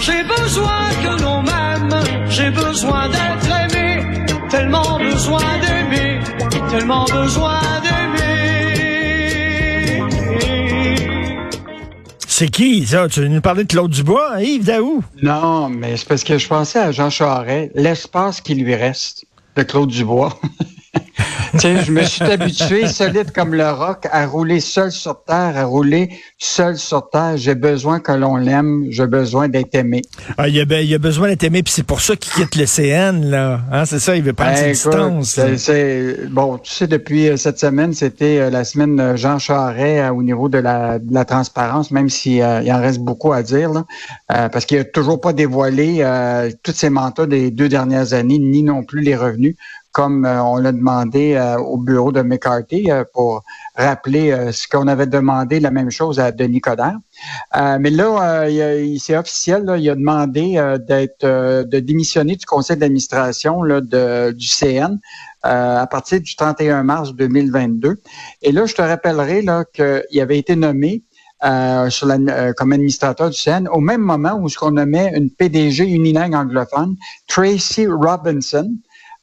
J'ai besoin que l'on m'aime, j'ai besoin d'être aimé, tellement besoin d'aimer, tellement besoin d'aimer. C'est qui, ça? Tu nous parlais de Claude Dubois, hein, Yves Daou? Non, mais c'est parce que je pensais à Jean Charest, l'espace qui lui reste de Claude Dubois. je me suis habitué, solide comme le roc, à rouler seul sur terre, à rouler seul sur terre. J'ai besoin que l'on l'aime, j'ai besoin d'être aimé. Ah, il, a, il a besoin d'être aimé, puis c'est pour ça qu'il quitte le CN, là. Hein, c'est ça, il veut prendre ben, ses distances. C'est, bon, tu sais, depuis euh, cette semaine, c'était euh, la semaine Jean Charest euh, au niveau de la, de la transparence, même s'il il en reste beaucoup à dire, là, parce qu'il n'a toujours pas dévoilé toutes ses mandats des deux dernières années, ni non plus les revenus comme euh, on l'a demandé euh, au bureau de McCarthy euh, pour rappeler ce qu'on avait demandé, la même chose à Denis Coderre. mais là, c'est officiel, il a demandé d'être de démissionner du conseil d'administration du CN à partir du 31 mars 2022. Et là, je te rappellerai qu'il avait été nommé sur la, comme administrateur du CN au même moment où on nommait une PDG unilingue anglophone, Tracy Robinson,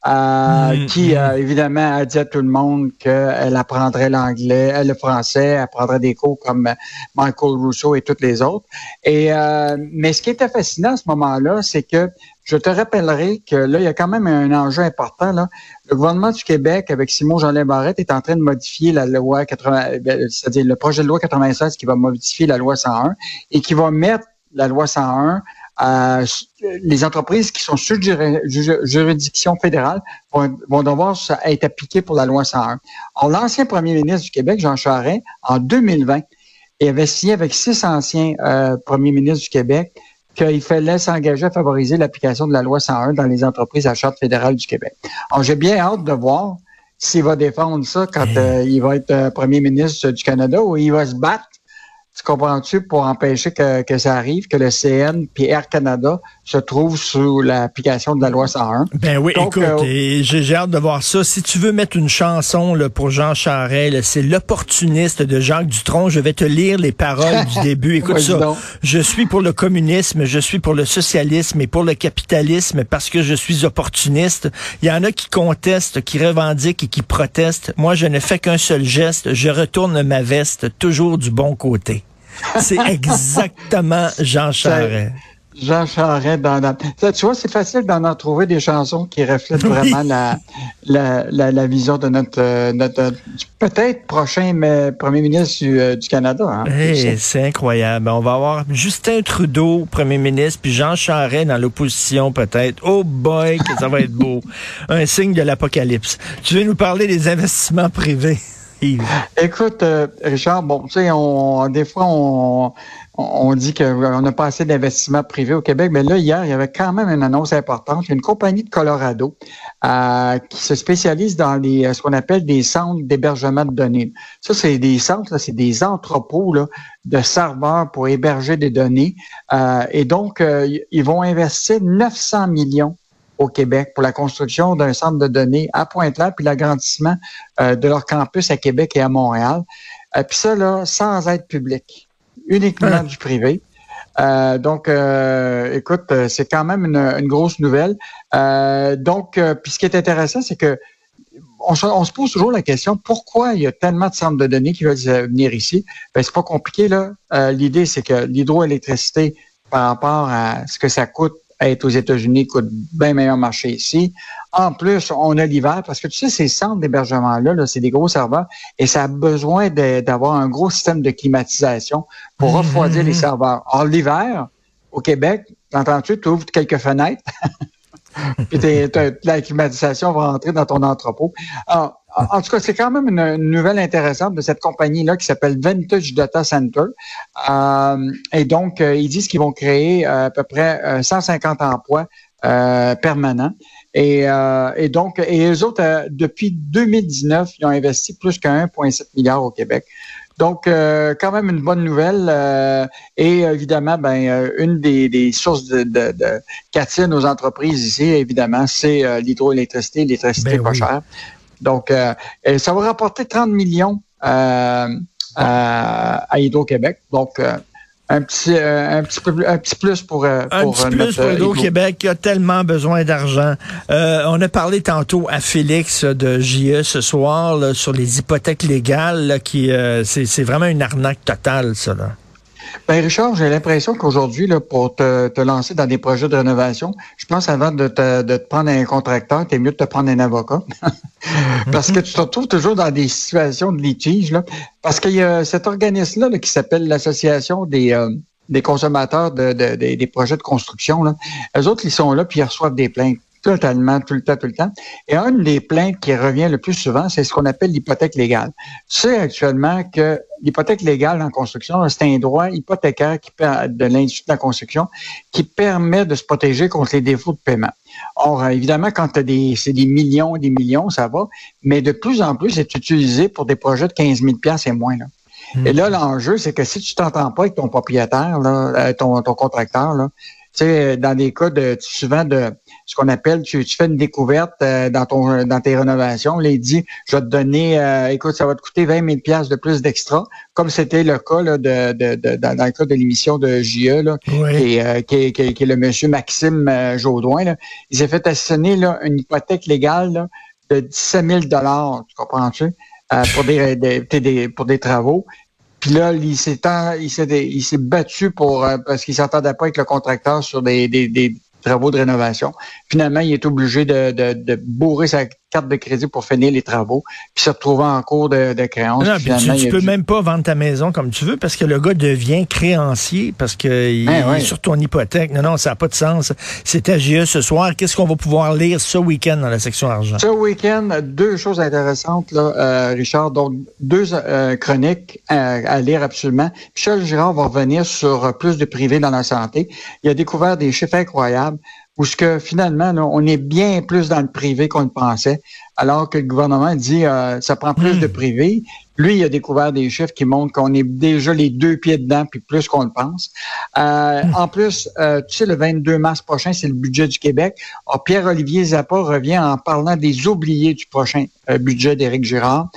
euh, mm, qui mm. évidemment a dit à tout le monde qu'elle apprendrait l'anglais, euh, le français, elle apprendrait des cours comme Michael Rousseau et toutes les autres. Et euh, mais ce qui était fascinant à ce moment-là, c'est que je te rappellerai que là, il y a quand même un enjeu important. Là. Le gouvernement du Québec, avec Simon Jean Barrette, est en train de modifier la loi 80, ben, c'est-à-dire le projet de loi 96 qui va modifier la loi 101 et qui va mettre la loi 101 euh, les entreprises qui sont sous juridiction fédérale vont, devoir être appliquées pour la loi 101. Alors, l'ancien premier ministre du Québec, Jean Charest, en 2020, il avait signé avec six anciens euh, premiers ministres du Québec qu'il fallait s'engager à favoriser l'application de la loi 101 dans les entreprises à charte fédérale du Québec. Alors, j'ai bien hâte de voir s'il va défendre ça quand euh, il va être euh, premier ministre du Canada ou il va se battre tu comprends-tu, pour empêcher que, que, ça arrive, que le CN puis Air Canada se trouvent sous l'application de la loi 101. Ben oui, écoute, euh, j'ai hâte de voir ça. Si tu veux mettre une chanson là, pour Jean Charest, c'est l'opportuniste de Jacques Dutronc. Je vais te lire les paroles du début. Écoute ça. Je suis pour le communisme, je suis pour le socialisme et pour le capitalisme parce que je suis opportuniste. Il y en a qui contestent, qui revendiquent et qui protestent. Moi, je ne fais qu'un seul geste. Je retourne ma veste toujours du bon côté. C'est exactement Jean Charest. Jean Charest dans, tu vois, c'est facile d'en trouver des chansons qui reflètent vraiment la, la, la, vision de notre, euh, notre peut-être prochain premier ministre du, euh, Canada. Hein, c'est incroyable. On va avoir Justin Trudeau, premier ministre, puis Jean Charest dans l'opposition peut-être. Oh boy, que ça va être beau. Un signe de l'apocalypse. Tu veux nous parler des investissements privés? Écoute, euh, Richard, bon, tu sais, on, des fois, on, on dit qu'on n'a pas assez d'investissements privés au Québec, mais là, hier, il y avait quand même une annonce importante. Il y a une compagnie de Colorado euh, qui se spécialise dans les, euh, ce qu'on appelle des centres d'hébergement de données. Ça, c'est des centres, c'est des entrepôts de serveurs pour héberger des données. et donc, ils vont investir 900 millions au Québec pour la construction d'un centre de données à Pointe-Claire puis l'agrandissement euh, de leur campus à Québec et à Montréal. Euh, puis ça, là, sans aide publique, uniquement ah. du privé. Euh, donc, écoute, c'est quand même une, grosse nouvelle. donc, puis ce qui est intéressant, c'est que on se, pose toujours la question pourquoi il y a tellement de centres de données qui veulent venir ici? Ben, c'est pas compliqué là. L'idée, c'est que l'hydroélectricité, par rapport à ce que ça coûte être aux États-Unis coûte bien meilleur marché ici. En plus, on a l'hiver parce que tu sais, ces centres d'hébergement-là, -là, c'est des gros serveurs et ça a besoin d'avoir un gros système de climatisation pour mhm. refroidir les serveurs. En l'hiver, au Québec, t'entends-tu, tu ouvres quelques fenêtres. puis la climatisation va rentrer dans ton entrepôt. Alors, en tout cas, c'est quand même une, nouvelle intéressante de cette compagnie-là qui s'appelle Vintage Data Center. Euh, et donc, euh, ils disent qu'ils vont créer euh, à peu près 150 emplois permanents. Et, et, donc, et eux autres, depuis 2019, ils ont investi plus que 1,7 milliard au Québec. Donc, quand même une bonne nouvelle. et évidemment, ben, une des, sources de, de, de nos entreprises ici, évidemment, c'est l'hydroélectricité, l'électricité ben pas chère. Donc, euh, ça va rapporter 30 millions euh, à Hydro-Québec. Donc, euh, un petit, un petit, peu, un petit plus pour, un petit plus pour le Québec qui a tellement besoin d'argent. on a parlé tantôt à Félix de JE ce soir sur les hypothèques légales, qui c'est vraiment une arnaque totale, ça. Là. Ben Richard, j'ai l'impression qu'aujourd'hui, pour te, te, lancer dans des projets de rénovation, je pense avant de te, de te prendre un contracteur, c'est mieux de te prendre un avocat. parce que tu te retrouves toujours dans des situations de litige. Là, parce qu'il y a cet organisme-là qui s'appelle l'Association des, euh, des consommateurs de, de, des projets de construction. Là. Eux autres, ils sont là puis ils reçoivent des plaintes totalement, tout le temps, tout le temps. Et une des plaintes qui revient le plus souvent, c'est ce qu'on appelle l'hypothèque légale. Tu sais actuellement que l'hypothèque légale en construction, c'est un droit hypothécaire qui, de l'industrie de la construction qui permet de se protéger contre les défauts de paiement. Or, évidemment, quand tu des, c'est des millions, des millions, ça va, mais de plus en plus, c'est utilisé pour des projets de 15 000 et moins. Là. Et là, l'enjeu, c'est que si tu t'entends pas avec ton propriétaire, là, euh, ton, ton contracteur, là, tu sais, dans des cas de souvent de ce qu'on appelle, tu, fais une découverte euh, dans ton dans tes rénovations. il dit, je vais te donner, euh, écoute, ça va te coûter 20 000 pièces de plus d'extra, comme c'était le cas là, de, de, de, dans le cas de l'émission de JE, là, qui, est, qui, est, qui, le monsieur Maxime Jaudoin. Là. Il s'est fait assigner là, une hypothèque légale là, de 17 000 tu comprends-tu? pour des, des, pour des travaux. Puis là, il s'est battu pour euh, parce qu'il s'entendait pas avec le contracteur sur des, travaux de rénovation. Finalement, il est obligé de bourrer sa carte de crédit pour finir les travaux, puis se retrouver en cours de, de créance. Non, puis tu, tu peux même pas vendre ta maison comme tu veux parce que le gars devient créancier parce qu'il ben est sur ton hypothèque. Non, non, ça n'a pas de sens. C'est AGE ce soir. Qu'est-ce qu'on va pouvoir lire ce week-end dans la section argent? Ce week-end, deux choses intéressantes, là, euh, Richard. Donc, deux euh, chroniques euh, à lire absolument. Michel Girard va revenir sur plus de privé dans la santé. Il a découvert des chiffres incroyables où ce que finalement, on est bien plus dans le privé qu'on le pensait, alors que le gouvernement dit euh, ça prend plus hmm. de privé. Lui, il a découvert des chiffres qui montrent qu'on est déjà les deux pieds dedans, puis plus qu'on le pense. Euh, hmm. En plus, euh, tu sais, le 22 mars prochain, c'est le budget du Québec. Pierre-Olivier Zappa revient en parlant des oubliés du prochain budget d'Éric Girard.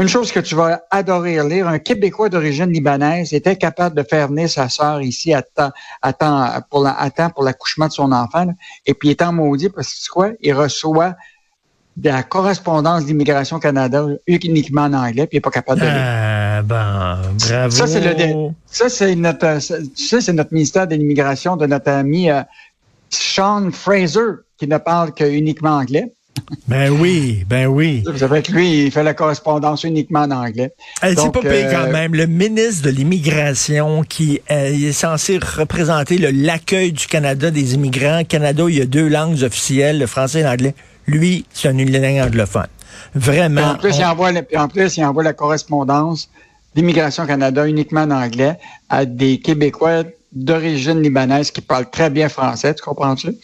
Une chose que tu vas adorer lire, un Québécois d'origine libanaise était capable de faire venir sa sœur ici à temps, à temps pour pour l'accouchement de son enfant, et puis il est en maudit parce que quoi, il reçoit de la correspondance d'Immigration Canada uniquement en anglais, puis il n'est pas capable de lire. Ah, ben, bravo. Ça, c'est le, ça, c'est notre, ça, c'est notre ministère de l'Immigration de notre ami euh, Sean Fraser, qui ne parle que uniquement anglais. Ben oui, ben oui. Vous savez que lui, il fait la correspondance uniquement en anglais. C'est pas payé quand euh, même. Le ministre de l'Immigration qui euh, est censé représenter l'accueil du Canada des immigrants. Canada, il y a deux langues officielles, le français et l'anglais. Lui, c'est un langue anglophone. Vraiment. en plus, il envoie, en plus, il envoie la correspondance d'Immigration Canada uniquement en anglais à des Québécois d'origine libanaise qui parlent très bien français, tu comprends-tu?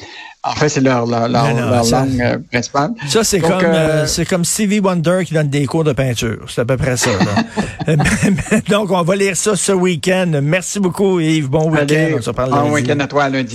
En fait, c'est leur, leur, langue euh, principale. Ça, c'est comme, euh, euh, c'est comme Stevie Wonder qui donne des cours de peinture. C'est à peu près ça. Donc, on va lire ça ce week-end. Merci beaucoup, Yves. Bon week-end. On se parle Bon week-end à toi lundi.